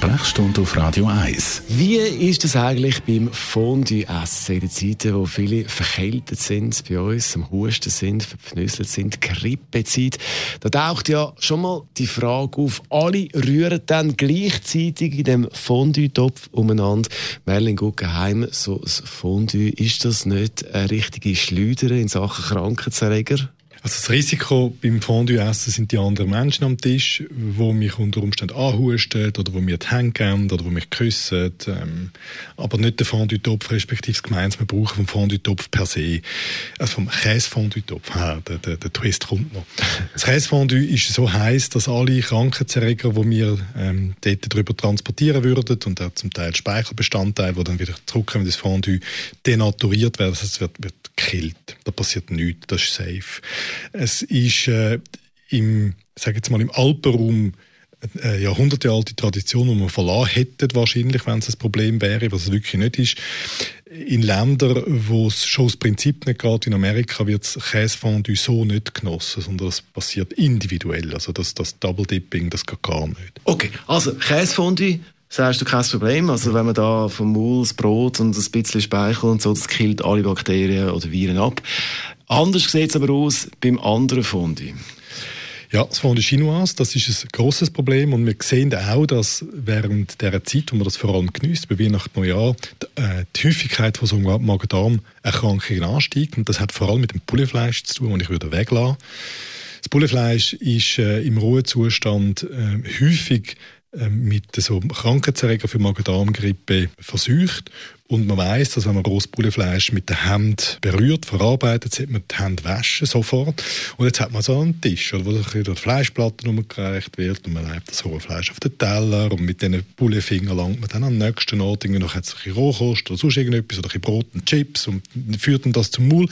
Sprechstunde auf Radio 1. Wie ist es eigentlich beim Fondue-Essen in den Zeiten, wo viele verkältet sind bei uns, am Husten sind, verpnüsselt sind, Grippezeit? Da taucht ja schon mal die Frage auf, alle rühren dann gleichzeitig in dem Fondue-Topf umeinander. Merlin Guggenheim, so ein Fondue, ist das nicht eine richtige Schleuder in Sachen Krankheitserreger? Also das Risiko beim Fondue-Essen sind die anderen Menschen am Tisch, wo mich unter Umständen anhusten oder wo mir die Hände geben oder wo mich küssen. Ähm, aber nicht der Fondue-Topf, respektive das gemeinsame Brauchen vom Fondue-Topf per se. Also vom Käse-Fondue-Topf. Ja, der, der, der Twist kommt noch. Das Käse-Fondue ist so heiß, dass alle Krankheitserreger, die wir ähm, dort drüber transportieren würden und auch zum Teil Speichelbestandteile, die dann wieder zurückkommen das Fondue, denaturiert werden. Das heißt, es wird, wird gekillt. Da passiert nichts. Das ist safe. Es ist äh, im, sag jetzt mal, im Alpenraum eine äh, jahrhundertealte Tradition, die man verlassen hätte, wahrscheinlich, wenn es ein Problem wäre, was es wirklich nicht ist. In Ländern, wo es schon das Prinzip nicht geht, in Amerika wird das Käsefondue so nicht genossen, sondern das passiert individuell. Also das, das Double Dipping, das geht gar nicht. Okay, also Käsefondue sagst du kein Problem. Also wenn man da vom Maul das Brot und ein bisschen Speichel und so, das killt alle Bakterien oder Viren ab. Anders sieht es aber aus beim anderen Fondue. Ja, das Fondue Chinoise, das ist ein grosses Problem und wir sehen auch, dass während der Zeit, wo man das vor allem genießt, bei Weihnachten Neujahr, die, äh, die Häufigkeit von so Magen-Darm-Erkrankungen ansteigt und das hat vor allem mit dem Pullefleisch zu tun, und ich würde weglassen. Das Pullefleisch ist äh, im Ruhezustand äh, häufig mit so Krankheitserreger für Magen-Darm-Grippe versucht. Und man weiß, dass wenn man Großbullefleisch mit der Hand berührt, verarbeitet, sollte man die Hand waschen sofort. Und jetzt hat man so einen Tisch, wo durch die Fleischplatten umgereicht wird und man legt das hohe Fleisch auf den Teller und mit diesen Bullefingern langt man dann am nächsten Ort irgendwie noch ein bisschen Rohkost oder sonst irgendetwas oder ein Brot und Chips und führt dann das zum Maul.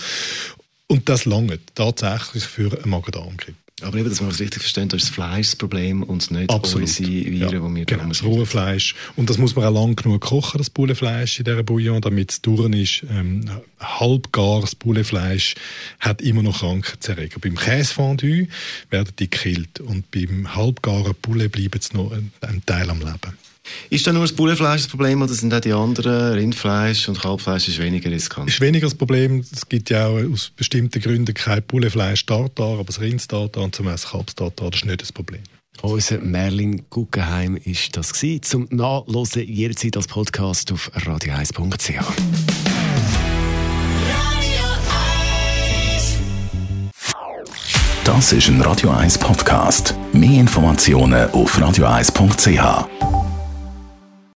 Und das langt tatsächlich für eine Magen-Darm-Grippe. Aber eben, dass wir es richtig verstehen, da ist das Fleisch das Problem und nicht Absolut. unsere Viren, ja, die wir genau, das rohe Fleisch. Und das muss man auch lang genug kochen, das Bullefleisch in dieser Bouillon, damit es durch ist. Ähm, halbgares Bullefleisch hat immer noch Krankheitserreger. Beim Käsefondue werden die gekillt und beim halbgaren Bulle bleibt es noch ein, ein Teil am Leben. Ist da nur das Bullenfleisch das Problem oder sind auch die anderen, Rindfleisch und Kalbfleisch, ist weniger riskant? Ist weniger das Problem. Es gibt ja auch aus bestimmten Gründen kein Bullenfleisch Tartar, aber das Rindstartar und zum Beispiel Kalbstartar, das ist nicht das Problem. Unser Merlin Guggenheim ist das gewesen. Zum Nachlesen jederzeit als Podcast auf radio1.ch. Das ist ein Radio 1 Podcast. Mehr Informationen auf radio1.ch.